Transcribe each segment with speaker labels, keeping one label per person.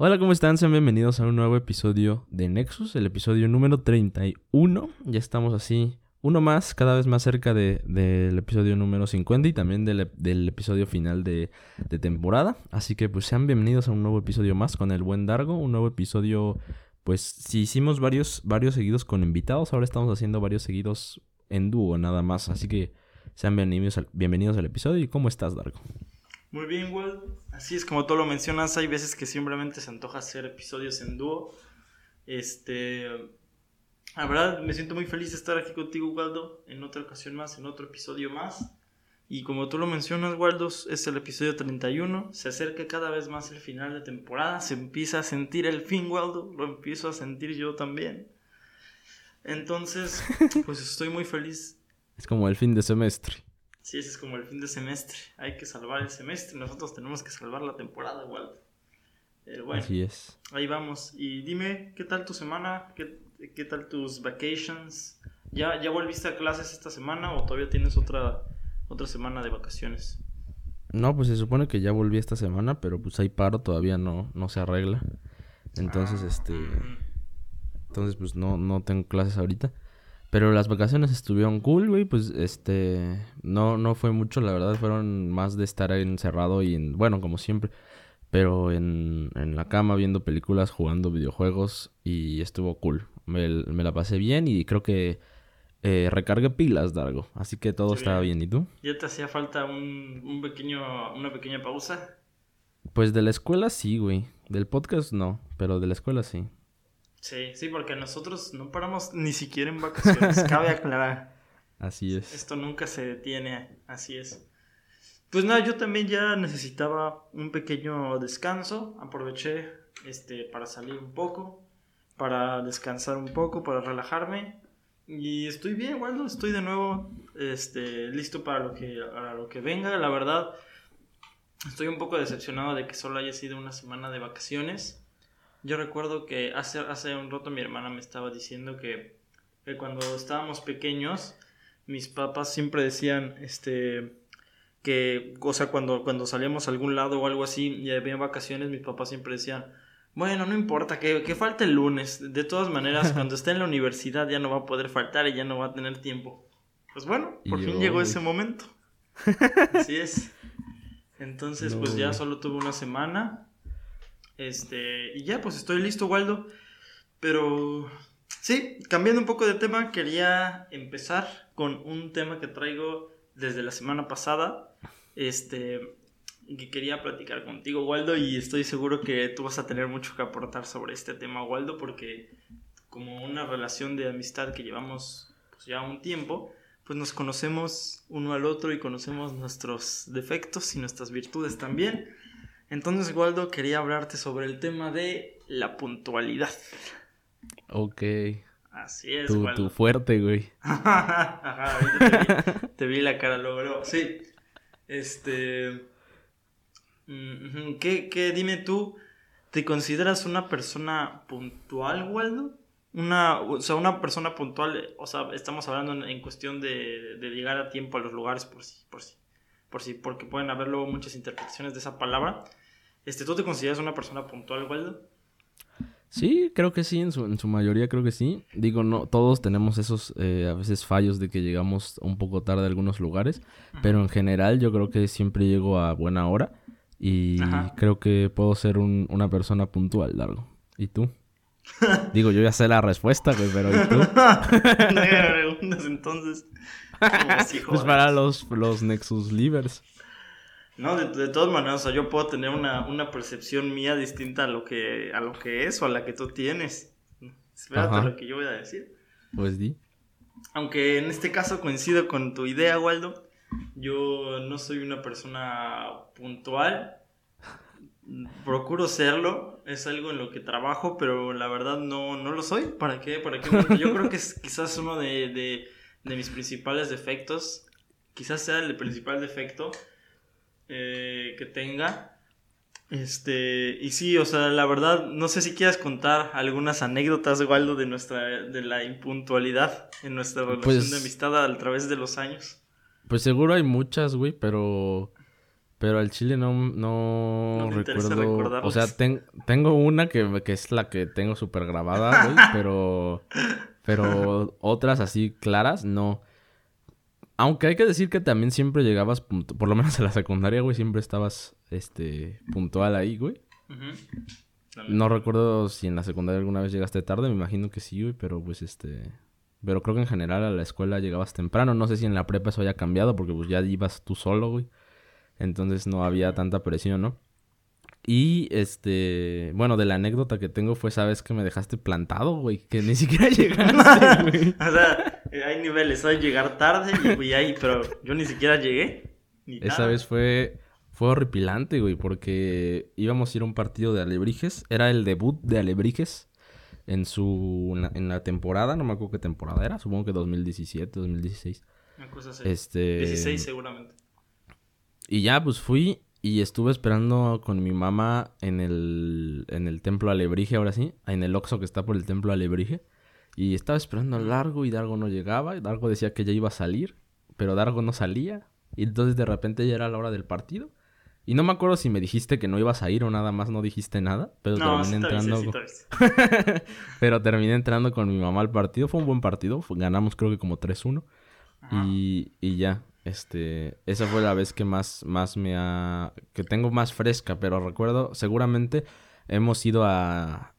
Speaker 1: Hola, ¿cómo están? Sean bienvenidos a un nuevo episodio de Nexus, el episodio número 31. Ya estamos así, uno más, cada vez más cerca del de, episodio número 50 y también del, del episodio final de, de, temporada. Así que pues sean bienvenidos a un nuevo episodio más con el buen Dargo, un nuevo episodio, pues si hicimos varios, varios seguidos con invitados, ahora estamos haciendo varios seguidos en dúo nada más. Así que sean bienvenidos al, bienvenidos al episodio. ¿Y cómo estás, Dargo?
Speaker 2: Muy bien, Walt. Así es como tú lo mencionas, hay veces que simplemente se antoja hacer episodios en dúo. Este, la verdad me siento muy feliz de estar aquí contigo, Waldo, en otra ocasión más, en otro episodio más. Y como tú lo mencionas, Waldo, es el episodio 31, se acerca cada vez más el final de temporada, se empieza a sentir el fin, Waldo, lo empiezo a sentir yo también. Entonces, pues estoy muy feliz.
Speaker 1: Es como el fin de semestre.
Speaker 2: Sí, ese es como el fin de semestre. Hay que salvar el semestre. Nosotros tenemos que salvar la temporada, igual. Bueno,
Speaker 1: Así es.
Speaker 2: Ahí vamos. Y dime, ¿qué tal tu semana? ¿Qué, qué tal tus vacations? ¿Ya, ¿Ya volviste a clases esta semana o todavía tienes otra, otra semana de vacaciones?
Speaker 1: No, pues se supone que ya volví esta semana, pero pues hay paro, todavía no, no se arregla. Entonces, ah, este... Entonces, pues no, no tengo clases ahorita. Pero las vacaciones estuvieron cool, güey. Pues este. No, no fue mucho, la verdad. Fueron más de estar encerrado y en. Bueno, como siempre. Pero en, en la cama viendo películas, jugando videojuegos. Y estuvo cool. Me, me la pasé bien y creo que eh, recargué pilas, Dargo. Así que todo estaba bien. ¿Y tú?
Speaker 2: ¿Ya te hacía falta un, un pequeño, una pequeña pausa?
Speaker 1: Pues de la escuela sí, güey. Del podcast no, pero de la escuela sí.
Speaker 2: Sí, sí, porque nosotros no paramos ni siquiera en vacaciones, cabe aclarar.
Speaker 1: Así es.
Speaker 2: Esto nunca se detiene, así es. Pues nada, yo también ya necesitaba un pequeño descanso, aproveché este para salir un poco, para descansar un poco, para relajarme y estoy bien, bueno, estoy de nuevo este listo para lo que para lo que venga, la verdad. Estoy un poco decepcionado de que solo haya sido una semana de vacaciones yo recuerdo que hace, hace un rato mi hermana me estaba diciendo que, cuando estábamos pequeños, mis papás siempre decían, este, que, o sea, cuando, cuando salíamos a algún lado o algo así y había vacaciones, mis papás siempre decían, bueno, no importa, que, que falte el lunes. De todas maneras, cuando esté en la universidad ya no va a poder faltar y ya no va a tener tiempo. Pues bueno, por fin llegó ese momento. Así es. Entonces, pues ya solo tuve una semana este, y ya, pues estoy listo, Waldo. Pero sí, cambiando un poco de tema, quería empezar con un tema que traigo desde la semana pasada. Este, que quería platicar contigo, Waldo, y estoy seguro que tú vas a tener mucho que aportar sobre este tema, Waldo, porque como una relación de amistad que llevamos pues, ya un tiempo, pues nos conocemos uno al otro y conocemos nuestros defectos y nuestras virtudes también. Entonces, Waldo, quería hablarte sobre el tema de la puntualidad.
Speaker 1: Ok.
Speaker 2: Así es,
Speaker 1: tu, Tu fuerte, güey.
Speaker 2: Ajá, te, vi, la cara luego. Sí. Este. ¿Qué, ¿Qué, dime tú? ¿Te consideras una persona puntual, Waldo? Una, o sea, una persona puntual, o sea, estamos hablando en, cuestión de, de, llegar a tiempo a los lugares por sí, por sí, por sí, porque pueden haber luego muchas interpretaciones de esa palabra. Este, ¿Tú te consideras una persona puntual, Waldo?
Speaker 1: Sí, creo que sí, en su, en su mayoría creo que sí. Digo, no, todos tenemos esos eh, a veces fallos de que llegamos un poco tarde a algunos lugares, pero en general yo creo que siempre llego a buena hora y creo que puedo ser un, una persona puntual, Largo. ¿Y tú? Digo, yo ya sé la respuesta, güey, pero ¿y tú?
Speaker 2: no preguntas entonces.
Speaker 1: pues para los, los Nexus Livers.
Speaker 2: No, de, todas maneras, o sea, yo puedo tener una, una, percepción mía distinta a lo que a lo que es o a la que tú tienes. Espérate lo que yo voy a decir.
Speaker 1: Pues di.
Speaker 2: Aunque en este caso coincido con tu idea, Waldo. Yo no soy una persona puntual. Procuro serlo. Es algo en lo que trabajo, pero la verdad no, no lo soy. ¿Para qué? ¿Para qué? Porque yo creo que es quizás uno de, de, de mis principales defectos. Quizás sea el principal defecto eh, que tenga. Este, y sí, o sea, la verdad, no sé si quieras contar algunas anécdotas, Waldo, de nuestra, de la impuntualidad en nuestra relación de pues amistad a través de los años.
Speaker 1: Pues seguro hay muchas, güey, pero Pero al chile no, no,
Speaker 2: ¿No te interesa
Speaker 1: recuerdo. O sea, ten- tengo una que, que es la que tengo súper grabada, güey. pero. Pero otras así claras, no. Aunque hay que decir que también siempre llegabas, por lo menos en la secundaria, güey, siempre estabas este puntual ahí, güey. No recuerdo si en la secundaria alguna vez llegaste tarde, me imagino que sí, güey, pero pues este... Pero creo que en general a la escuela llegabas temprano, no sé si en la prepa eso haya cambiado, porque pues ya ibas tú solo, güey. Entonces no había tanta presión, ¿no? Y este, bueno, de la anécdota que tengo fue, ¿sabes que me dejaste plantado, güey? Que ni siquiera llegaste, güey.
Speaker 2: o sea, hay niveles, hay llegar tarde y, y hay, pero yo ni siquiera llegué. Ni
Speaker 1: Esa vez fue, fue horripilante, güey, porque íbamos a ir a un partido de Alebrijes. Era el debut de Alebrijes en su en la, en la temporada, no me acuerdo qué temporada era, supongo que 2017, 2016.
Speaker 2: Una cosa así.
Speaker 1: Este
Speaker 2: 16 seguramente.
Speaker 1: y ya pues fui y estuve esperando con mi mamá en el en el templo Alebrije, ahora sí, en el Oxxo que está por el templo Alebrije. Y estaba esperando a Largo y Dargo no llegaba. Dargo decía que ya iba a salir, pero Dargo no salía. Y entonces de repente ya era la hora del partido. Y no me acuerdo si me dijiste que no ibas a ir o nada más no dijiste nada. Pero
Speaker 2: No,
Speaker 1: terminé entrando.
Speaker 2: sí
Speaker 1: pero terminé entrando con mi mamá al partido. Fue un buen partido. ganamos creo que como 3-1.
Speaker 2: Ajá.
Speaker 1: Y, y ya. Este. Esa fue la vez que más, más me ha. que tengo más fresca. Pero recuerdo, seguramente hemos ido a.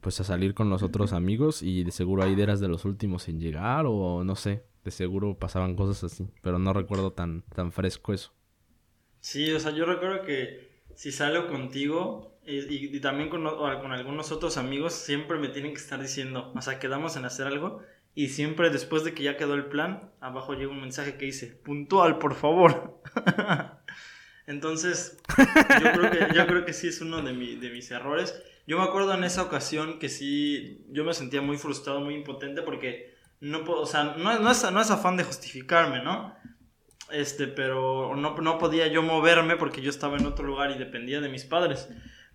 Speaker 1: pues a salir con los otros amigos. Y de seguro ahí eras de los últimos en llegar. O no sé. De seguro pasaban cosas así. Pero no recuerdo tan, tan fresco eso.
Speaker 2: Sí, o sea, yo recuerdo que si salgo contigo y, y- también con, con algunos otros amigos, siempre me tienen que estar diciendo, o sea, quedamos en hacer algo y siempre después de que ya quedó el plan, abajo llega un mensaje que dice, puntual, por favor. Entonces, yo creo que, yo creo que sí es uno de, mi- de mis errores. Yo me acuerdo en esa ocasión que sí, yo me sentía muy frustrado, muy impotente porque no puedo, o sea, no, no es, no es afán de justificarme, ¿no? Este, pero no, no podía yo moverme porque yo estaba en otro lugar y dependía de mis padres.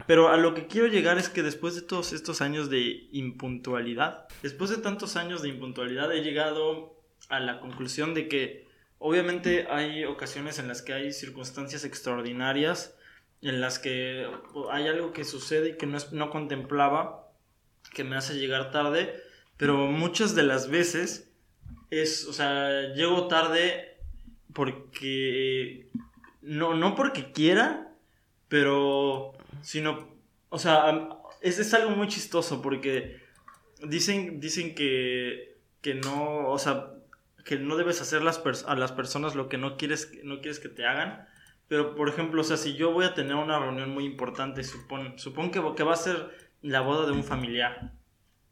Speaker 2: Pero a lo que quiero llegar es que después de todos estos años de impuntualidad, después de tantos años de impuntualidad, he llegado a la conclusión de que obviamente hay ocasiones en las que hay circunstancias extraordinarias, en las que hay algo que sucede y que no, no contemplaba, que me hace llegar tarde, pero muchas de las veces es, o sea, llego tarde porque no, no porque quiera, pero sino, o sea, es, es algo muy chistoso porque dicen, dicen que, que no, o sea, que no debes hacer las a las personas lo que no quieres, no quieres que te hagan. Pero, por ejemplo, o sea, si yo voy a tener una reunión muy importante, supón, supón que, que va a ser la boda de un familiar.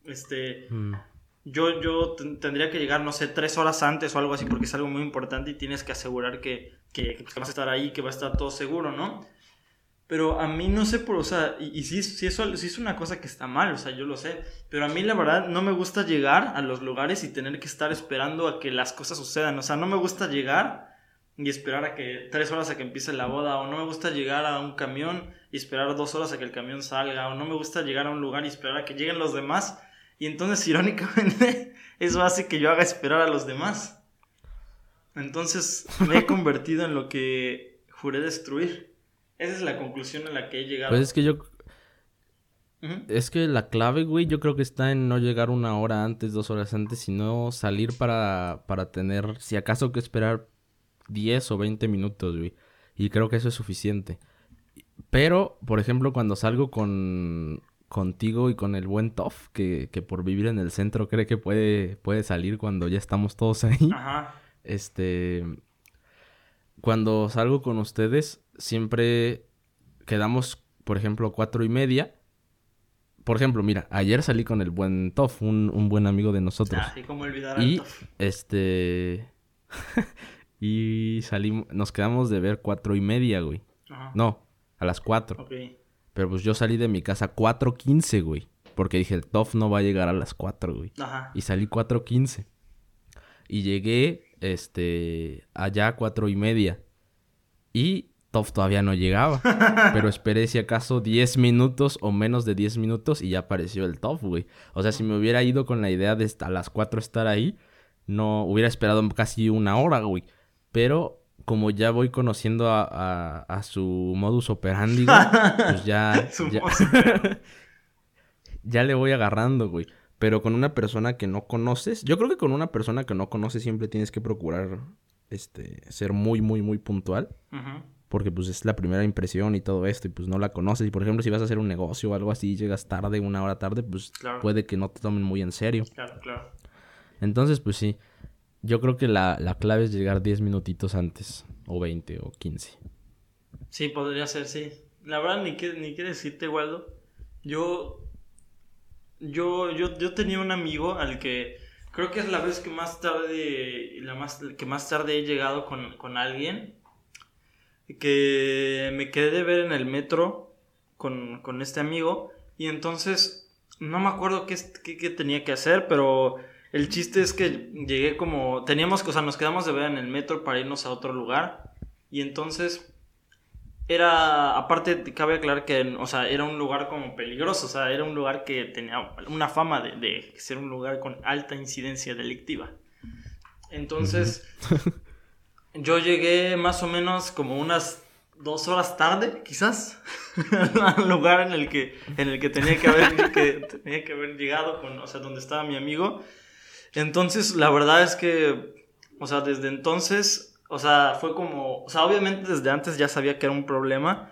Speaker 2: Este,
Speaker 1: Mm.
Speaker 2: yo, yo ten- tendría que llegar, no sé, tres horas antes o algo así porque es algo muy importante y tienes que asegurar que, que, que vas a estar ahí, que va a estar todo seguro, ¿no? Pero a mí no sé por, o sea, y, y sí, sí, eso, sí es una cosa que está mal, o sea, yo lo sé. Pero a mí la verdad no me gusta llegar a los lugares y tener que estar esperando a que las cosas sucedan. O sea, no me gusta llegar y esperar a que tres horas a que empiece la boda. O no me gusta llegar a un camión y esperar dos horas a que el camión salga. O no me gusta llegar a un lugar y esperar a que lleguen los demás. Y entonces, irónicamente, eso hace que yo haga esperar a los demás. Entonces, me he convertido en lo que juré destruir. Esa es la conclusión a la que he llegado.
Speaker 1: Pues es que yo. Es que la clave, güey, yo creo que está en no llegar una hora antes, dos horas antes, sino salir para, para tener, si acaso, que esperar 10 o 20 minutos, güey. Y creo que eso es suficiente. Pero, por ejemplo, cuando salgo con contigo y con el buen Toff, que, que por vivir en el centro cree que puede, puede salir cuando ya estamos todos ahí.
Speaker 2: Ajá.
Speaker 1: Este. Cuando salgo con ustedes, siempre quedamos, por ejemplo, cuatro y media. Por ejemplo, mira, ayer salí con el buen Toff, un, un buen amigo de nosotros.
Speaker 2: Así como olvidar
Speaker 1: y
Speaker 2: al Tof.
Speaker 1: este. y salimos, nos quedamos de ver cuatro y media, güey.
Speaker 2: Ajá.
Speaker 1: No, a las cuatro.
Speaker 2: Ok.
Speaker 1: Pero pues yo salí de mi casa cuatro quince, güey. Porque dije, el Toff no va a llegar a las cuatro, güey.
Speaker 2: Ajá.
Speaker 1: Y salí 4.15. Y llegué, este, allá a cuatro y media. Y Toff todavía no llegaba. pero esperé si acaso 10 minutos o menos de 10 minutos y ya apareció el Toff, güey. O sea, si me hubiera ido con la idea de hasta las 4 estar ahí, no hubiera esperado casi una hora, güey. Pero como ya voy conociendo a, a, a su modus operandi, güey, pues ya... Ya, ya le voy agarrando, güey. Pero con una persona que no conoces, yo creo que con una persona que no conoces siempre tienes que procurar este ser muy muy muy puntual, porque pues es la primera impresión y todo esto y pues no la conoces y por ejemplo, si vas a hacer un negocio o algo así y llegas tarde, una hora tarde, pues
Speaker 2: Claro.
Speaker 1: puede que no te tomen muy en serio.
Speaker 2: Claro, claro.
Speaker 1: Entonces, pues sí, yo creo que la, la clave es llegar 10 minutitos antes o 20 o 15.
Speaker 2: Sí, podría ser, sí. La verdad, ni qué, ni qué decirte, Waldo. Yo, yo, yo, yo tenía un amigo al que creo que es la vez que más tarde, la más, que más tarde he llegado con, con alguien. Que me quedé de ver en el metro con, con este amigo. Y entonces, no me acuerdo qué, qué, qué tenía que hacer, pero el chiste es que llegué como, teníamos, o sea, nos quedamos de ver en el metro para irnos a otro lugar. Y entonces era, aparte, cabe aclarar que, o sea, era un lugar como peligroso, o sea, era un lugar que tenía una fama de, de ser un lugar con alta incidencia delictiva. Entonces, yo llegué más o menos como unas dos horas tarde, quizás, al lugar en el que, en el que tenía que haber, que tenía que haber llegado, con, o sea, donde estaba mi amigo. Entonces, la verdad es que, o sea, desde entonces, o sea, fue como, o sea, obviamente desde antes ya sabía que era un problema,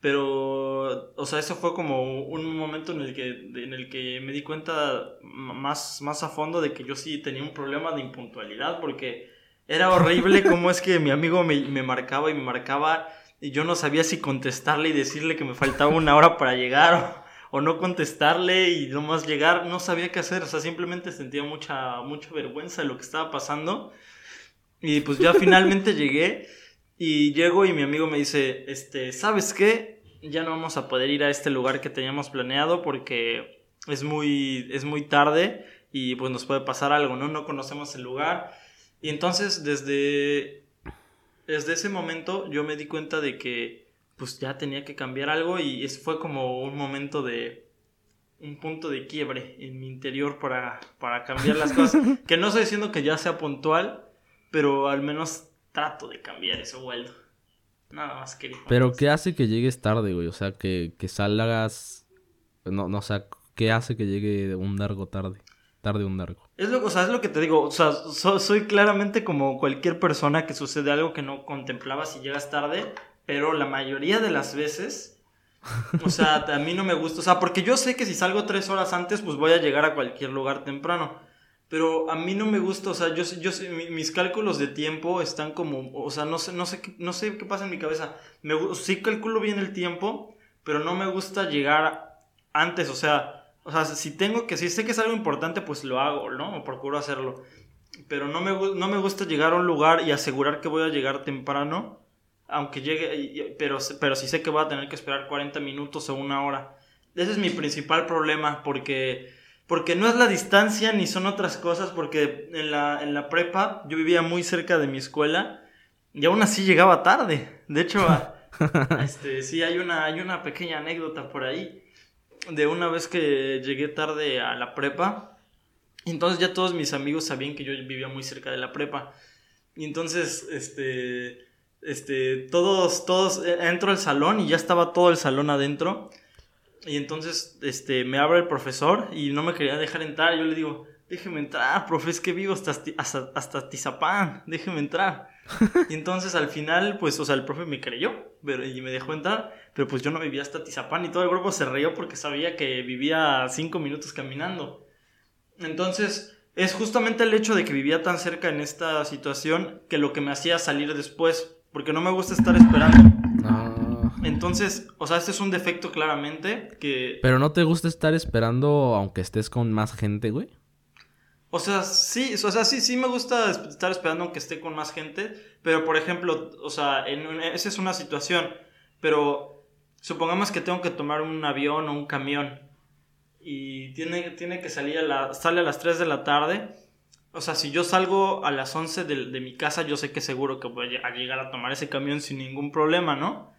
Speaker 2: pero, o sea, eso fue como un momento en el que, en el que me di cuenta más, más a fondo de que yo sí tenía un problema de impuntualidad, porque era horrible cómo es que mi amigo me, me marcaba y me marcaba y yo no sabía si contestarle y decirle que me faltaba una hora para llegar o, o no contestarle y nomás llegar, no sabía qué hacer, o sea, simplemente sentía mucha, mucha vergüenza de lo que estaba pasando. Y pues ya finalmente llegué y llego y mi amigo me dice, este, ¿sabes qué? Ya no vamos a poder ir a este lugar que teníamos planeado porque es muy, es muy tarde y pues nos puede pasar algo, ¿no? No conocemos el lugar. Y entonces desde, desde ese momento yo me di cuenta de que pues ya tenía que cambiar algo y es, fue como un momento de un punto de quiebre en mi interior para, para cambiar las cosas. que no estoy diciendo que ya sea puntual, pero al menos trato de cambiar eso, Waldo. Nada más quería.
Speaker 1: Pero ¿qué hace que llegues tarde, güey? O sea, que, que salgas... No, no, o sea, ¿qué hace que llegue un largo tarde? Tarde un largo.
Speaker 2: Es lo, o sea, es lo que te digo. O sea, so- soy claramente como cualquier persona que sucede algo que no contemplaba si llegas tarde, pero la mayoría de las veces, o sea, a mí no me gusta. O sea, porque yo sé que si salgo tres horas antes, pues voy a llegar a cualquier lugar temprano. Pero a mí no me gusta, o sea, yo, yo mis cálculos de tiempo están como, o sea, no sé, no sé, no sé qué pasa en mi cabeza. Me, sí calculo bien el tiempo, pero no me gusta llegar antes, o sea, o sea, si tengo que, si sé que es algo importante, pues lo hago, ¿no? O procuro hacerlo. Pero no me, no me gusta llegar a un lugar y asegurar que voy a llegar temprano, aunque llegue, pero, pero si sé que voy a tener que esperar 40 minutos o una hora. Ese es mi principal problema, porque, porque no es la distancia ni son otras cosas, porque en la, en la prepa yo vivía muy cerca de mi escuela y aún así llegaba tarde. De hecho, a- este, sí, hay una, hay una pequeña anécdota por ahí de una vez que llegué tarde a la prepa. Entonces ya todos mis amigos sabían que yo vivía muy cerca de la prepa. Y entonces, este, este, todos, todos, eh, entro al salón y ya estaba todo el salón adentro. Y entonces, este, me abre el profesor y no me quería dejar entrar. Yo le digo, déjeme entrar, profe, es que vivo hasta, hasta, hasta Tizapán, déjeme entrar. Y entonces al final, pues, o sea, el profe me creyó pero, y me dejó entrar, pero pues yo no vivía hasta Tizapán y todo el grupo se rió porque sabía que vivía cinco minutos caminando. Entonces, es justamente el hecho de que vivía tan cerca en esta situación que lo que me hacía salir después, porque no me gusta estar esperando. Entonces, o sea, este es un defecto claramente que...
Speaker 1: Pero no te gusta estar esperando aunque estés con más gente, güey.
Speaker 2: O sea, sí, o sea, sí, sí me gusta es- estar esperando aunque esté con más gente, pero por ejemplo, o sea, en esa es una situación, pero supongamos que tengo que tomar un avión o un camión y tiene, tiene que salir a la, sale a las 3 de la tarde, o sea, si yo salgo a las 11 de, de mi casa, yo sé que seguro que voy a llegar a tomar ese camión sin ningún problema, ¿no?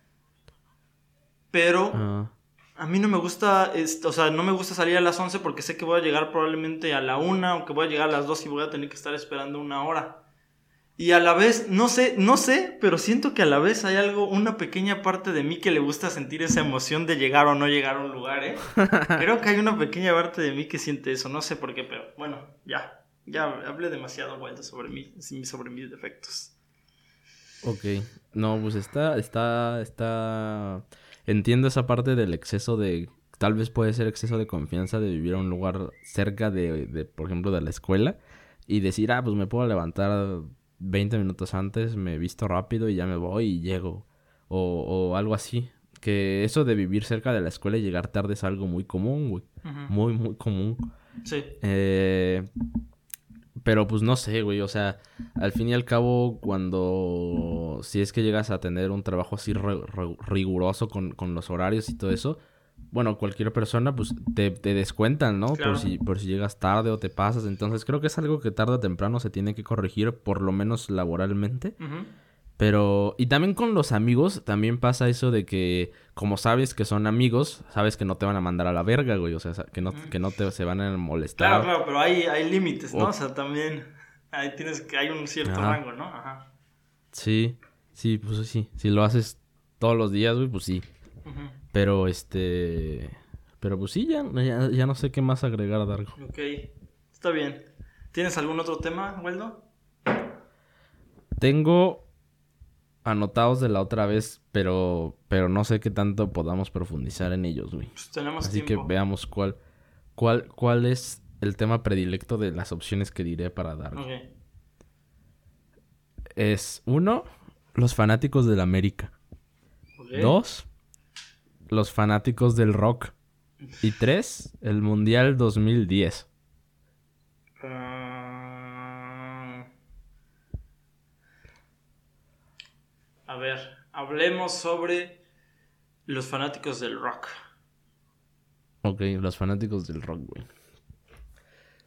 Speaker 2: Pero...
Speaker 1: Ah.
Speaker 2: A mí no me gusta, o sea, no me gusta salir a las 11 porque sé que voy a llegar probablemente a la 1 o que voy a llegar a las 2 y voy a tener que estar esperando una hora. Y a la vez, no sé, no sé, pero siento que a la vez hay algo, una pequeña parte de mí que le gusta sentir esa emoción de llegar o no llegar a un lugar, ¿eh? Creo que hay una pequeña parte de mí que siente eso, no sé por qué, pero bueno, ya, ya hablé demasiado vuelta sobre mí, sobre mis defectos.
Speaker 1: Ok, no, pues está, está, está, entiendo esa parte del exceso de, tal vez puede ser exceso de confianza de vivir a un lugar cerca de, de por ejemplo, de la escuela y decir, ah, pues me puedo levantar 20 minutos antes, me visto rápido y ya me voy y llego. O, o algo así. Que eso de vivir cerca de la escuela y llegar tarde es algo muy común, güey. Muy, muy común. Sí. Eh, pero pues no sé, güey. O sea, al fin y al cabo, cuando... Si es que llegas a tener un trabajo así riguroso con, con los horarios y todo eso bueno, cualquier persona, pues te, te descuentan, ¿no? Por, si, por si llegas tarde o te pasas. Entonces creo que es algo que tarde o temprano se tiene que corregir, por lo menos laboralmente. Pero, y también con los amigos, también pasa eso de que, como sabes que son amigos, sabes que no te van a mandar a la verga, güey. O sea, que no, que no te se van a molestar.
Speaker 2: Claro, claro, pero hay, hay límites, ¿no? O... sea, también ahí tienes que, hay un cierto rango, ¿no? Ajá.
Speaker 1: Sí, sí, pues sí. Si lo haces todos los días, güey, pues sí. Pero este. Pero pues sí, ya, ya, no sé qué más agregar, Dargo.
Speaker 2: Ok, está bien. ¿Tienes algún otro tema, Waldo?
Speaker 1: Tengo anotados de la otra vez, pero, pero no sé qué tanto podamos profundizar en ellos, güey.
Speaker 2: Pues tenemos
Speaker 1: Así que veamos cuál, cuál, cuál es el tema predilecto de las opciones que diré para dar. Es uno, los fanáticos del América. Dos, los fanáticos del rock. Y tres, el Mundial 2010.
Speaker 2: Ver, hablemos sobre los fanáticos del rock.
Speaker 1: Ok, los fanáticos del rock, güey.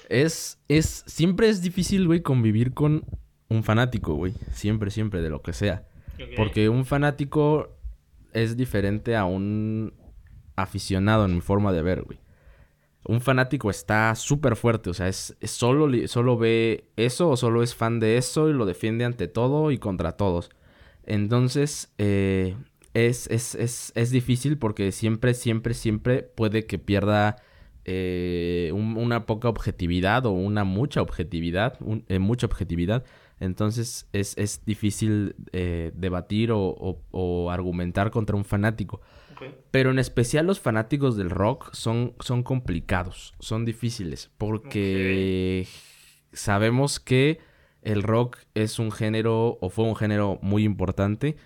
Speaker 1: Es, es, siempre es difícil, güey, convivir con un fanático, güey. Siempre, siempre, de lo que sea. Porque un fanático es diferente a un aficionado en mi forma de ver, güey. Un fanático está súper fuerte, o sea, es, solo, solo ve eso o solo es fan de eso y lo defiende ante todo y contra todos. Entonces, eh, es, es, difícil porque siempre, siempre, siempre puede que pierda eh, una poca objetividad o una mucha objetividad, eh, mucha objetividad. Entonces es, difícil eh, debatir o, argumentar contra un fanático. Pero en especial los fanáticos del rock son, son complicados, son difíciles, porque sabemos que el rock es un género o fue un género muy importante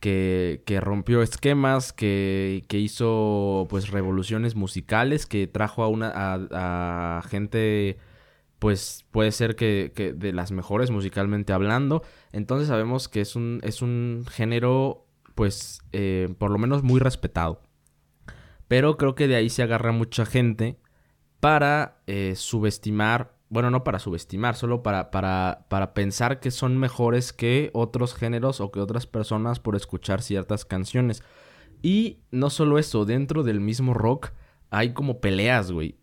Speaker 1: que, rompió esquemas, que, hizo pues revoluciones musicales, que trajo a una a gente pues puede ser que, de las mejores musicalmente hablando. Entonces sabemos que es un, es un género, pues, eh, por lo menos muy respetado. Pero creo que de ahí se agarra mucha gente para eh, subestimar, bueno, no para subestimar, solo para, para, para pensar que son mejores que otros géneros o que otras personas por escuchar ciertas canciones. Y no solo eso, dentro del mismo rock hay como peleas, güey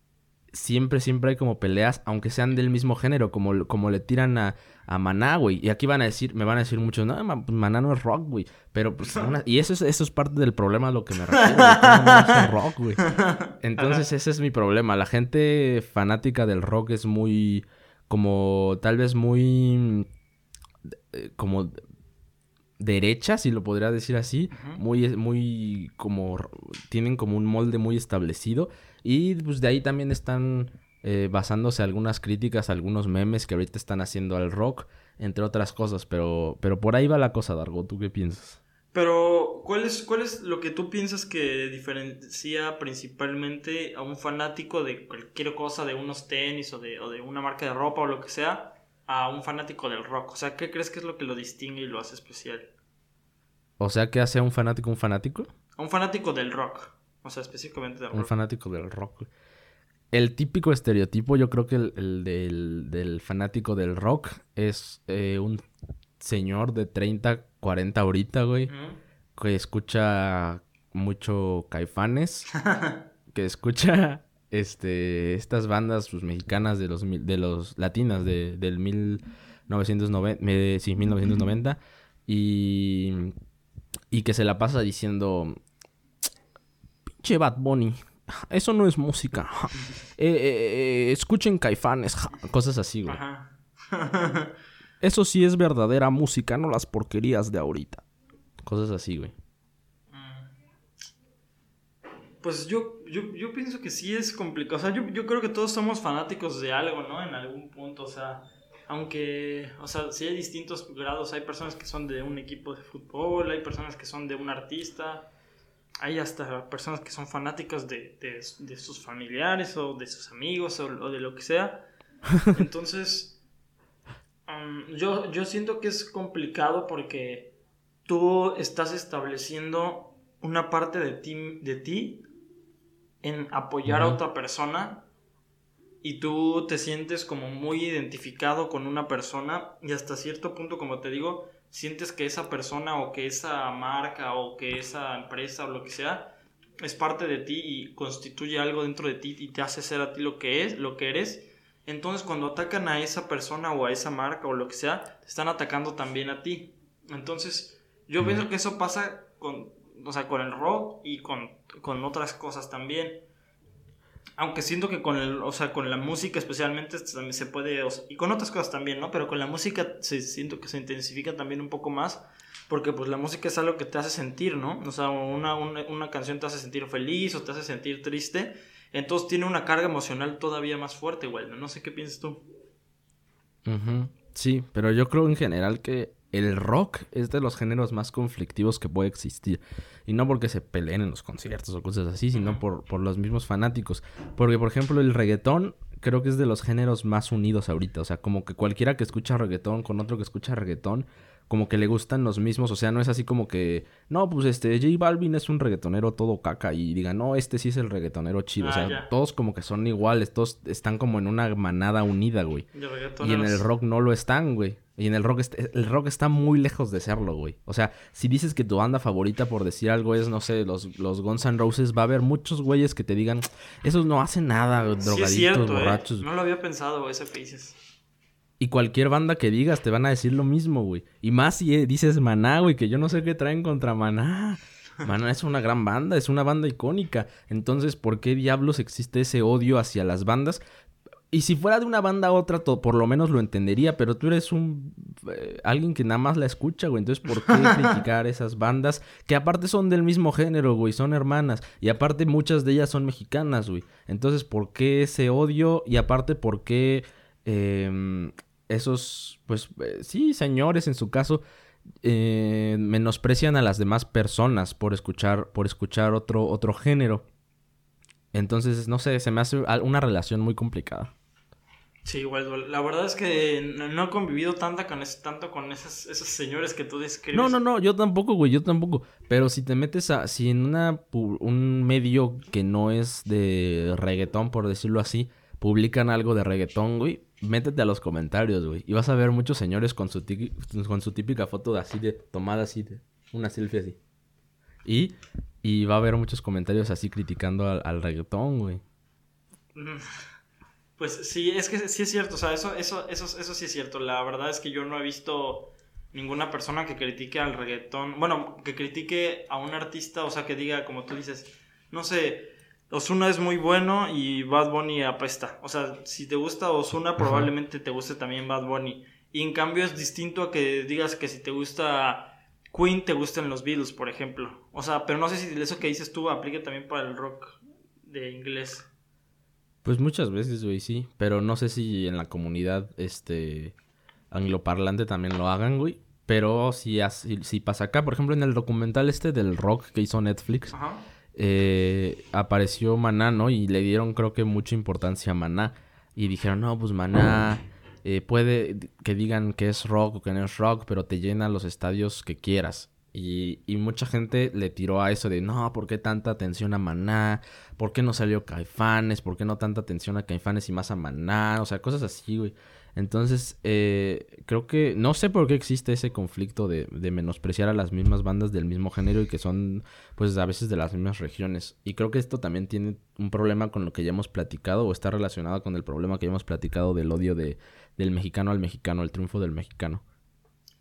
Speaker 1: siempre, siempre hay como peleas, aunque sean del mismo género, como, como le tiran a, a Maná, güey. Y aquí van a decir, me van a decir muchos, no, Maná no es rock, güey. Pero pues, y eso es, eso es parte del problema a lo que me refiero. no rock, güey. Entonces, ese es mi problema. La gente fanática del rock es muy, como, tal vez muy, eh, como derecha, si lo podría decir así, muy, muy como, tienen como un molde muy establecido y pues de ahí también están eh, basándose algunas críticas, algunos memes que ahorita están haciendo al rock, entre otras cosas, pero, pero por ahí va la cosa, Dargo, ¿tú qué piensas?
Speaker 2: Pero, ¿cuál es, ¿cuál es lo que tú piensas que diferencia principalmente a un fanático de cualquier cosa, de unos tenis o de, o de una marca de ropa o lo que sea, a un fanático del rock? O sea, ¿qué crees que es lo que lo distingue y lo hace especial?
Speaker 1: O sea, ¿qué hace a un fanático un fanático?
Speaker 2: A un fanático del rock. O sea, específicamente del
Speaker 1: rock. Un fanático del rock. El típico estereotipo, yo creo que el, del, fanático del rock es eh, un señor de 30, 40 ahorita, güey. Que escucha mucho caifanes. que escucha este estas bandas pues, mexicanas de los de los latinas de, del mil 990, me- sí, 1990. Y, y que se la pasa diciendo, pinche Bad Bunny, eso no es música. Eh, eh, eh, escuchen caifanes, ja", cosas así, güey.
Speaker 2: Ajá.
Speaker 1: Eso sí es verdadera música, no las porquerías de ahorita. Cosas así, güey.
Speaker 2: Pues yo, yo, yo pienso que sí es complicado. O sea, yo, yo creo que todos somos fanáticos de algo, ¿no? En algún punto. O sea, aunque, o sea, sí hay distintos grados. Hay personas que son de un equipo de fútbol, hay personas que son de un artista, hay hasta personas que son fanáticas de, de, de sus familiares o de sus amigos o, o de lo que sea. Entonces, um, yo, yo siento que es complicado porque tú estás estableciendo una parte de ti, de ti en apoyar a otra persona y tú te sientes como muy identificado con una persona y hasta cierto punto, como te digo, sientes que esa persona o que esa marca o que esa empresa o lo que sea es parte de ti y constituye algo dentro de ti y te hace ser a ti lo que es, lo que eres. Entonces, cuando atacan a esa persona o a esa marca o lo que sea, te están atacando también a ti. Entonces, yo
Speaker 1: Ujú.
Speaker 2: pienso que eso pasa con, o sea, con el rock y con, con otras cosas también. Aunque siento que con el, o sea, con la música especialmente también se puede, y con otras cosas también, ¿no? Pero con la música se, siento que se intensifica también un poco más, porque pues la música es algo que te hace sentir, ¿no? O sea, una, una, una canción te hace sentir feliz o te hace sentir triste, entonces tiene una carga emocional todavía más fuerte, güey. No sé qué piensas tú.
Speaker 1: Sí, pero yo creo en general que el rock es de los géneros más conflictivos que puede existir. Y no porque se peleen en los conciertos o cosas así, sino por, por los mismos fanáticos. Porque, por ejemplo, el reggaetón creo que es de los géneros más unidos ahorita. O sea, como que cualquiera que escucha reggaetón con otro que escucha reggaetón, como que le gustan los mismos. O sea, no es así como que, no, pues este, J Balvin es un reggaetonero todo caca y digan, no, este sí es el reggaetonero chido. o
Speaker 2: Ah,
Speaker 1: sea,
Speaker 2: ya.
Speaker 1: todos como que son iguales, todos están como en una manada unida, güey. Y en el rock no lo están, güey. Y en el rock, est- el rock está muy lejos de serlo, güey. O sea, si dices que tu banda favorita, por decir algo, es, no sé, los, los Guns N' Roses, va a haber muchos güeyes que te digan, esos no hacen nada,
Speaker 2: Sí
Speaker 1: drogaditos,
Speaker 2: es cierto, eh.
Speaker 1: borrachos.
Speaker 2: No lo había pensado, ese que dices.
Speaker 1: Y cualquier banda que digas te van a decir lo mismo, güey. Y más si eh, dices Maná, güey, que yo no sé qué traen contra Maná. Maná es una gran banda, es una banda icónica. Entonces, ¿por qué diablos existe ese odio hacia las bandas? Y si fuera de una banda a otra, to- por lo menos lo entendería, pero tú eres un... eh, alguien que nada más la escucha, güey. Entonces, ¿por qué criticar esas bandas? Que aparte son del mismo género, güey, son hermanas. Y aparte muchas de ellas son mexicanas, güey. Entonces, ¿por qué ese odio? Y aparte, ¿por qué eh, esos, pues eh, sí, señores en su caso, eh, menosprecian a las demás personas por escuchar, por escuchar otro, otro género? Entonces, no sé, se me hace una relación muy complicada.
Speaker 2: Sí, igual, la verdad es que no, he convivido tanta con ese- tanto con esos, esos señores que tú describes.
Speaker 1: No, no, no, yo tampoco, güey, yo tampoco. Pero si te metes a, si en una, un medio que no es de reggaetón, por decirlo así, publican algo de reggaetón, güey, métete a los comentarios, güey. Y vas a ver muchos señores con su, con su típica foto de así de, tomada así de, una selfie así. Y, y va a haber muchos comentarios así criticando al, al reggaetón, güey.
Speaker 2: Mm, Pues sí, es que sí es cierto, o sea, eso, eso, eso, eso sí es cierto. La verdad es que yo no he visto ninguna persona que critique al reggaetón, bueno, que critique a un artista, o sea, que diga, como tú dices, no sé, Osuna es muy bueno y Bad Bunny apesta. O sea, si te gusta Osuna, probablemente te guste también Bad Bunny. Y en cambio es distinto a que digas que si te gusta Queen, te gustan los Beatles, por ejemplo. O sea, pero no sé si eso que dices tú aplique también para el rock de inglés.
Speaker 1: Pues muchas veces, güey, sí. Pero no sé si en la comunidad, este, angloparlante también lo hagan, güey. Pero si, así- si pasa acá, por ejemplo, en el documental este del rock que hizo Netflix,
Speaker 2: Ajá.
Speaker 1: Eh, apareció Maná, ¿no? Y le dieron, creo que, mucha importancia a Maná. Y dijeron, no, pues Maná eh, puede que digan que es rock o que no es rock, pero te llena los estadios que quieras. Y, y, mucha gente le tiró a eso de, no, ¿por qué tanta atención a Maná? ¿Por qué no salió Caifanes? ¿Por qué no tanta atención a Caifanes y más a Maná? O sea, cosas así, güey. Entonces, eh, creo que no sé por qué existe ese conflicto de, de, menospreciar a las mismas bandas del mismo género y que son, pues, a veces de las mismas regiones. Y creo que esto también tiene un problema con lo que ya hemos platicado o está relacionado con el problema que ya hemos platicado del odio de, del mexicano al mexicano, el triunfo del mexicano.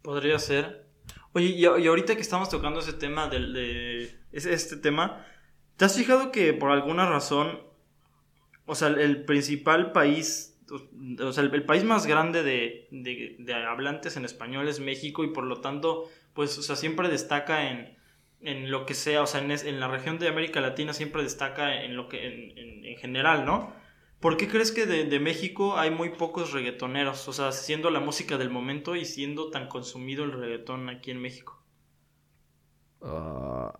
Speaker 2: Podría ser. Oye, y, ahorita que estamos tocando ese tema del, de este tema, ¿te has fijado que por alguna razón, o sea, el principal país el, país más grande de, de, hablantes en español es México y por lo tanto, pues, o sea, siempre destaca en, en lo que sea, o sea, en, en, la región de América Latina siempre destaca en lo que, en, en general, ¿no? ¿Por qué crees que de, de, México hay muy pocos reggaetoneros? O sea, siendo la música del momento y siendo tan consumido el reggaetón aquí en México.
Speaker 1: Ah,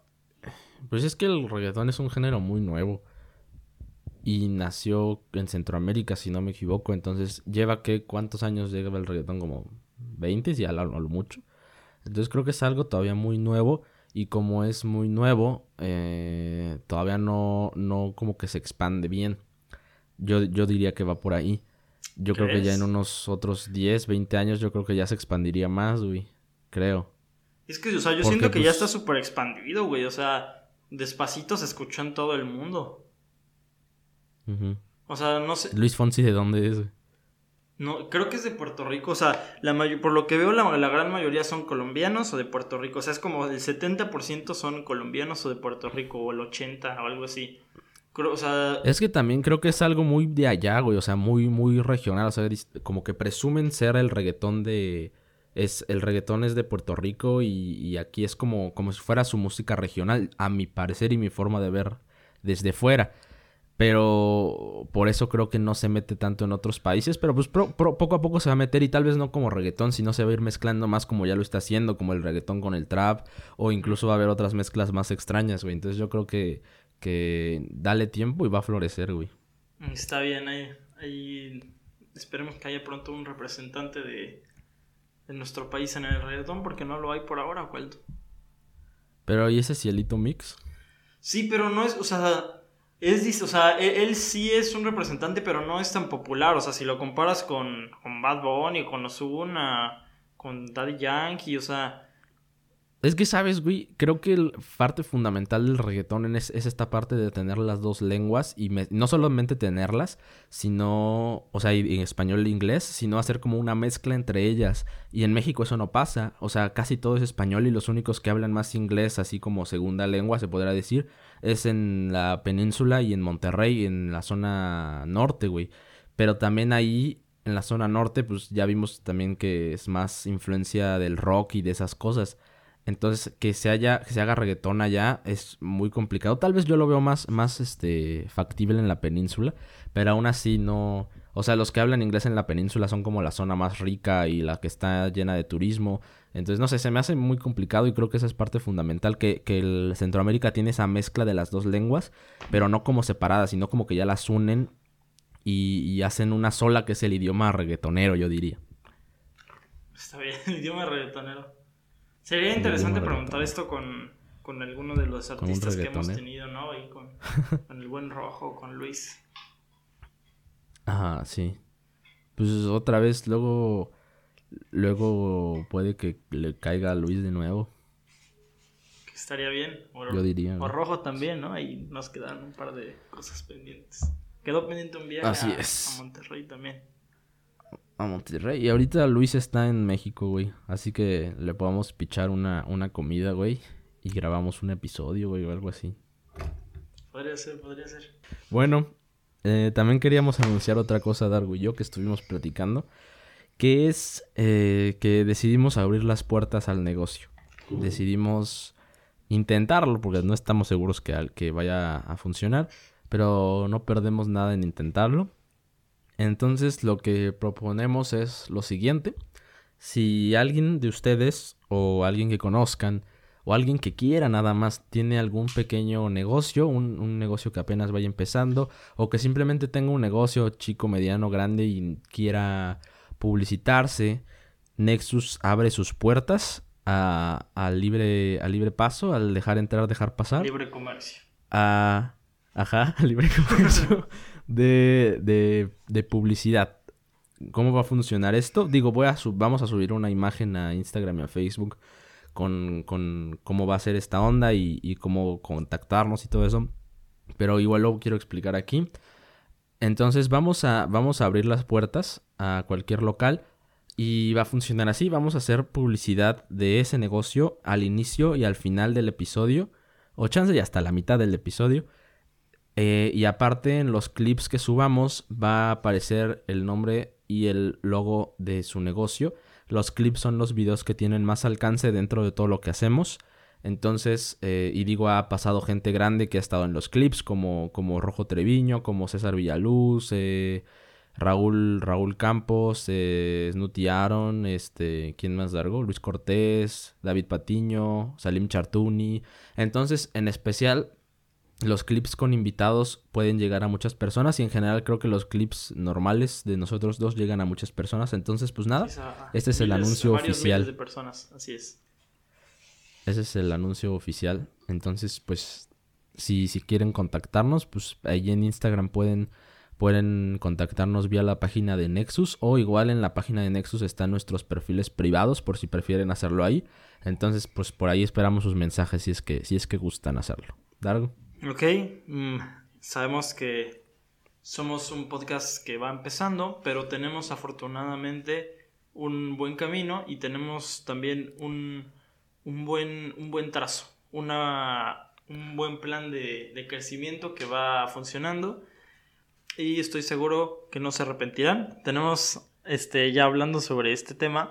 Speaker 1: pues es que el reggaetón es un género muy nuevo y nació en Centroamérica, si no me equivoco. Entonces, lleva que cuántos años lleva el reggaetón, como 20 y a lo, mucho. Entonces, creo que es algo todavía muy nuevo. Y como es muy nuevo, eh, todavía no, no como que se expande bien. Yo, yo diría que va por ahí. Yo creo que ya en unos otros 10, 20 años, yo creo que ya se expandiría más, güey. Creo.
Speaker 2: Es que, o sea, yo siento que ya pues está súper expandido, güey. O sea, despacito se escuchó en todo el mundo. O sea, no sé.
Speaker 1: Luis Fonsi, ¿de dónde es?
Speaker 2: No, creo que es de Puerto Rico. O sea, la por lo que veo, la, la, gran mayoría son colombianos o de Puerto Rico. O sea, es como el 70% son colombianos o de Puerto Rico, o el 80% o algo así. o sea...
Speaker 1: Es que también creo que es algo muy de allá, güey. O sea, muy, muy regional. O sea, como que presumen ser el reggaetón de. Es, el reggaetón es de Puerto Rico y, y aquí es como, como si fuera su música regional, a mi parecer y mi forma de ver desde fuera. Pero por eso creo que no se mete tanto en otros países. Pero pues poco a poco se va a meter y tal vez no como reggaetón, sino se va a ir mezclando más como ya lo está haciendo, como el reggaetón con el trap. O incluso va a haber otras mezclas más extrañas, güey. Entonces yo creo que, que dale tiempo y va a florecer, güey.
Speaker 2: Está bien, ahí, ahí esperemos que haya pronto un representante de, de nuestro país en el reggaetón, porque no lo hay por ahora, Waldo.
Speaker 1: Pero ¿y ese cielito mix?
Speaker 2: Sí, pero no es, o sea es, o sea, e, él, sí es un representante, pero no es tan popular. O sea, si lo comparas con, con Bad Bunny, con Ozuna, con Daddy Yankee, o sea...
Speaker 1: Es que, ¿sabes, güey? Creo que la parte fundamental del reggaetón es, esta parte de tener las dos lenguas y no solamente tenerlas, sino, o sea, en español e inglés, sino hacer como una mezcla entre ellas. Y en México eso no pasa. O sea, casi todo es español y los únicos que hablan más inglés, así como segunda lengua, se podrá decir, es en la península y en Monterrey, en la zona norte, güey. Pero también ahí, en la zona norte, pues ya vimos también que es más influencia del rock y de esas cosas. Entonces, que se haya, que se haga reggaetón allá es muy complicado. Tal vez yo lo veo más, más este, factible en la península, pero aún así no. O sea, los que hablan inglés en la península son como la zona más rica y la que está llena de turismo. Entonces, no sé, se me hace muy complicado y creo que esa es parte fundamental, que, que el Centroamérica tiene esa mezcla de las dos lenguas, pero no como separadas, sino como que ya las unen y, y hacen una sola que es el idioma reggaetonero, yo diría.
Speaker 2: Está bien, el idioma reggaetonero. Sería interesante preguntar esto con, con alguno de los artistas que hemos tenido, ¿no? Y con, con el buen rojo, con Luis.
Speaker 1: Ajá, sí. Pues otra vez, luego Luego puede que le caiga a Luis de nuevo.
Speaker 2: Que estaría bien.
Speaker 1: O, Yo diría.
Speaker 2: O Rojo también, ¿no? Ahí nos quedan un par de cosas pendientes. Quedó pendiente un viaje
Speaker 1: Así
Speaker 2: a,
Speaker 1: es.
Speaker 2: a Monterrey también.
Speaker 1: A Monterrey. Y ahorita Luis está en México, güey. Así que le podemos pichar una, una comida, güey. Y grabamos un episodio, güey, o algo así.
Speaker 2: Podría ser, podría ser.
Speaker 1: Bueno, eh, también queríamos anunciar otra cosa, Dargo y yo, que estuvimos platicando que es eh, que decidimos abrir las puertas al negocio. Decidimos intentarlo porque no estamos seguros que, que vaya a funcionar, pero no perdemos nada en intentarlo. Entonces lo que proponemos es lo siguiente. Si alguien de ustedes o alguien que conozcan o alguien que quiera nada más tiene algún pequeño negocio, un, un, negocio que apenas vaya empezando o que simplemente tenga un negocio chico, mediano, grande y quiera publicitarse, Nexus abre sus puertas a, a libre, a libre paso, al dejar entrar, dejar pasar.
Speaker 2: Libre comercio.
Speaker 1: A, ajá, a libre comercio de, de, de publicidad. ¿Cómo va a funcionar esto? Digo, voy a vamos a subir una imagen a Instagram y a Facebook con, con cómo va a ser esta onda y, cómo contactarnos y todo eso. Pero igual lo quiero explicar aquí. Entonces vamos a, vamos a abrir las puertas a cualquier local y va a funcionar así. Vamos a hacer publicidad de ese negocio al inicio y al final del episodio. O chance y hasta la mitad del episodio. Eh, y aparte en los clips que subamos va a aparecer el nombre y el logo de su negocio. Los clips son los videos que tienen más alcance dentro de todo lo que hacemos. Entonces, eh, y digo, ha pasado gente grande que ha estado en los clips, como, como Rojo Treviño, como César Villaluz, eh, Raúl, Raúl Campos, eh, Snooty Aaron, este, ¿quién más largo? Luis Cortés, David Patiño, Salim Chartuni. Entonces, en especial, los clips con invitados pueden llegar a muchas personas y en general creo que los clips normales de nosotros dos llegan a muchas personas. Entonces, pues nada, este es el anuncio
Speaker 2: varios
Speaker 1: oficial.
Speaker 2: miles de personas, así es.
Speaker 1: ese es el anuncio oficial. Entonces, pues, si, si quieren contactarnos, pues ahí en Instagram pueden, pueden contactarnos vía la página de Nexus o igual en la página de Nexus están nuestros perfiles privados por si prefieren hacerlo ahí. Entonces, pues por ahí esperamos sus mensajes si es que, si es que gustan hacerlo. Dargo.
Speaker 2: Ok, mm, sabemos que somos un podcast que va empezando, pero tenemos afortunadamente un buen camino y tenemos también un, un buen, un buen trazo, una, un buen plan de, de crecimiento que va funcionando y estoy seguro que no se arrepentirán. Tenemos, este, ya hablando sobre este tema,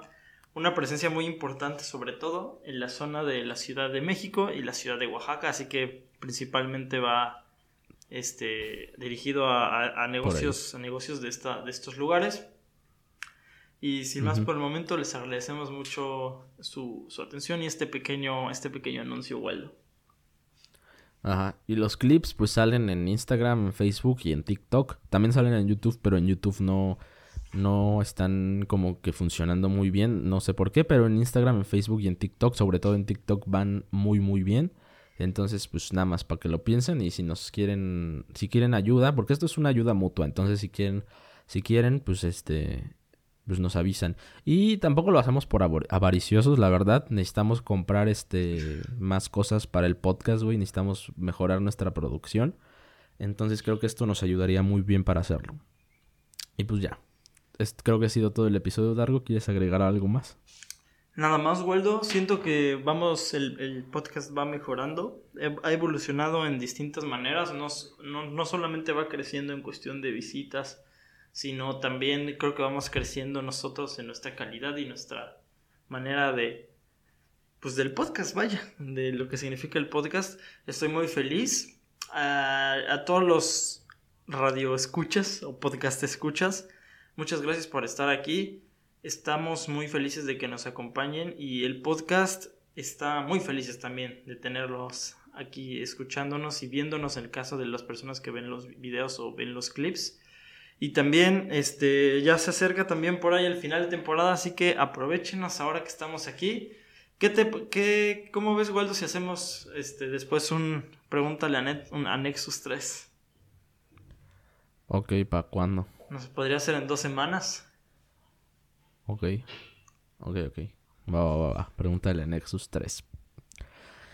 Speaker 2: una presencia muy importante sobre todo en la zona de la Ciudad de México y la Ciudad de Oaxaca, así que principalmente va este, dirigido a, a- a negocios, a negocios de, esta, de estos lugares. Y sin más por el momento, les agradecemos mucho su, su atención y este pequeño, este pequeño anuncio, Waldo.
Speaker 1: Ajá. Y los clips pues salen en Instagram, en Facebook y en TikTok. También salen en YouTube, pero en YouTube no, no están como que funcionando muy bien. No sé por qué, pero en Instagram, en Facebook y en TikTok, sobre todo en TikTok, van muy muy bien. Entonces, pues nada más para que lo piensen y si nos quieren, si quieren ayuda, porque esto es una ayuda mutua, entonces si quieren, si quieren, pues este, pues nos avisan. Y tampoco lo hacemos por avariciosos, la verdad. Necesitamos comprar este más cosas para el podcast, güey. Necesitamos mejorar nuestra producción. Entonces creo que esto nos ayudaría muy bien para hacerlo. Y pues ya. Creo que ha sido todo el episodio largo. ¿Quieres agregar algo más?
Speaker 2: Nada más, Waldo, siento que vamos, el, el podcast va mejorando, eh, ha evolucionado en distintas maneras, no, no, no solamente va creciendo en cuestión de visitas, sino también creo que vamos creciendo nosotros en nuestra calidad y nuestra manera de, pues del podcast, vaya, de lo que significa el podcast. Estoy muy feliz. A, a todos los radio escuchas o podcast escuchas, muchas gracias por estar aquí. Estamos muy felices de que nos acompañen y el podcast está muy felices también de tenerlos aquí escuchándonos y viéndonos en el caso de las personas que ven los videos o ven los clips. Y también este ya se acerca también por ahí el final de temporada, así que aprovechenos ahora que estamos aquí. ¿Qué te qué, cómo ves Waldo si hacemos este después un pregúntale a, Net, un, a Nexus 3?
Speaker 1: Ok, ¿para cuándo?
Speaker 2: No se podría hacer en dos semanas.
Speaker 1: Ok. Ok, ok. Va, va, va, va. Pregúntale a Nexus 3.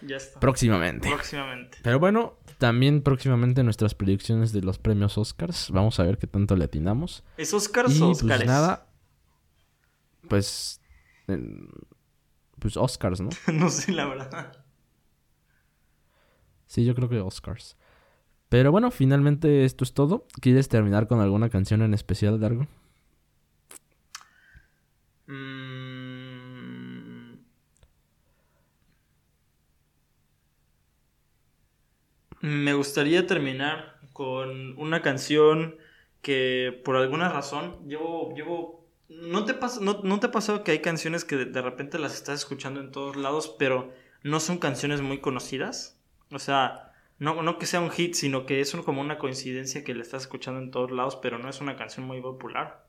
Speaker 2: Ya está.
Speaker 1: Próximamente.
Speaker 2: Próximamente.
Speaker 1: Pero bueno, también próximamente nuestras predicciones de los premios Oscars. Vamos a ver qué tanto le atinamos.
Speaker 2: ¿Es Oscars
Speaker 1: y
Speaker 2: o
Speaker 1: pues
Speaker 2: Oscars?
Speaker 1: nada. Pues. eh, pues Oscars, ¿no?
Speaker 2: no sé, la verdad.
Speaker 1: Sí, yo creo que Oscars. Pero bueno, finalmente esto es todo. ¿Quieres terminar con alguna canción en especial, Dargo?
Speaker 2: Me gustaría terminar con una canción que por alguna razón llevo, llevo, ¿no te, pasa, no, no te ha pasado que hay canciones que de, de repente las estás escuchando en todos lados, pero no son canciones muy conocidas? O sea, no, no que sea un hit, sino que es un- como una coincidencia que la estás escuchando en todos lados, pero no es una canción muy popular.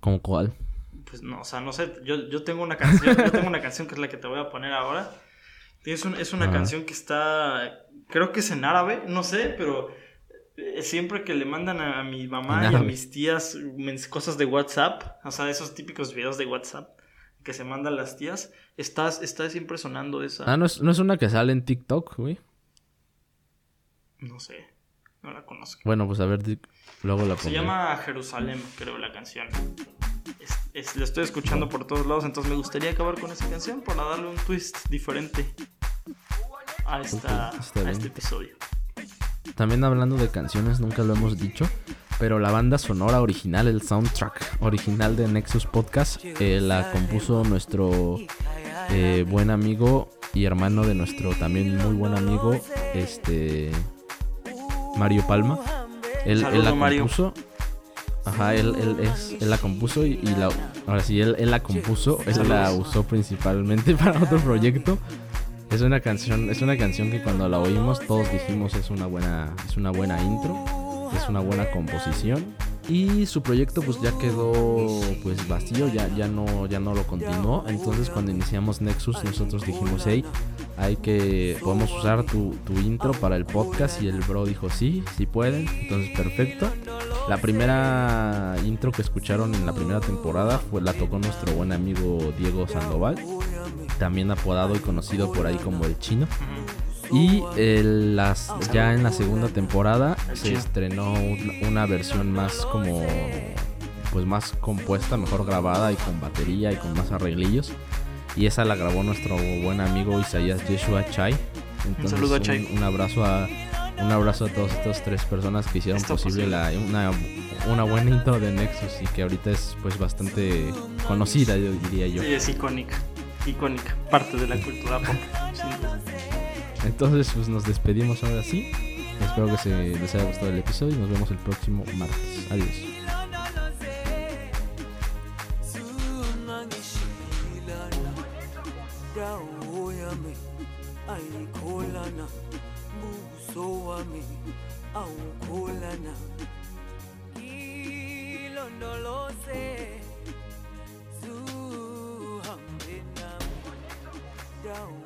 Speaker 1: ¿Como cuál?
Speaker 2: Pues no, o sea, no sé, yo, yo tengo una canción, yo tengo una canción que es la que te voy a poner ahora. Es, un- es una canción que está, creo que es en árabe, no sé, pero eh, siempre que le mandan a, mi mamá y a mis tías cosas de WhatsApp, o sea, esos típicos videos de WhatsApp que se mandan las tías, está, está siempre sonando esa,
Speaker 1: Ah, ¿no es, no es una que sale en TikTok, güey.
Speaker 2: no sé, no la conozco.
Speaker 1: Bueno, pues a ver, luego la
Speaker 2: Se
Speaker 1: pongo.
Speaker 2: llama Jerusalén, creo, la canción. Es, es- la estoy escuchando por todos lados, entonces me gustaría acabar con esa canción para darle un twist diferente a, esta, a este episodio.
Speaker 1: También hablando de canciones, nunca lo hemos dicho, pero la banda sonora original, el soundtrack original de Nexus Podcast, eh, la compuso nuestro eh, buen amigo y hermano de nuestro también muy buen amigo, este Mario Palma. Él, él la
Speaker 2: Mario.
Speaker 1: compuso. Ajá, él, él, es, él la compuso y, y la, ahora sí, él, él la compuso, él la usó principalmente para otro proyecto. Es una canción, es una canción que cuando la oímos todos dijimos es una buena, es una buena intro, es una buena composición. Y su proyecto pues ya quedó pues vacío, ya, ya no, ya no lo continuó. Entonces cuando iniciamos Nexus nosotros dijimos, hey, hay que, podemos usar tu, tu intro para el podcast y el bro dijo sí, sí pueden. Entonces perfecto. La primera intro que escucharon en la primera temporada fue la tocó nuestro buen amigo Diego Sandoval, también apodado y conocido por ahí como el chino. Y el- las, ya en la segunda temporada se estrenó un- una versión más como pues más compuesta, mejor grabada y con batería y con más arreglillos. Y esa la grabó nuestro buen amigo Isaías Yeshua Chai. Entonces,
Speaker 2: saludo a Chai.
Speaker 1: Un, un abrazo a un abrazo a todas estas tres personas que hicieron
Speaker 2: Esto
Speaker 1: posible. La, una, una buena intro de Nexus y que ahorita es pues bastante conocida, yo diría yo.
Speaker 2: Sí, es icónica, icónica, parte de la cultura pop.
Speaker 1: Entonces, pues nos despedimos ahora sí. Espero que se les haya gustado el episodio y nos vemos el próximo martes. Adiós.
Speaker 3: sungangishilana dawo yami ayikholana buso wami awukholana ilondoloze don't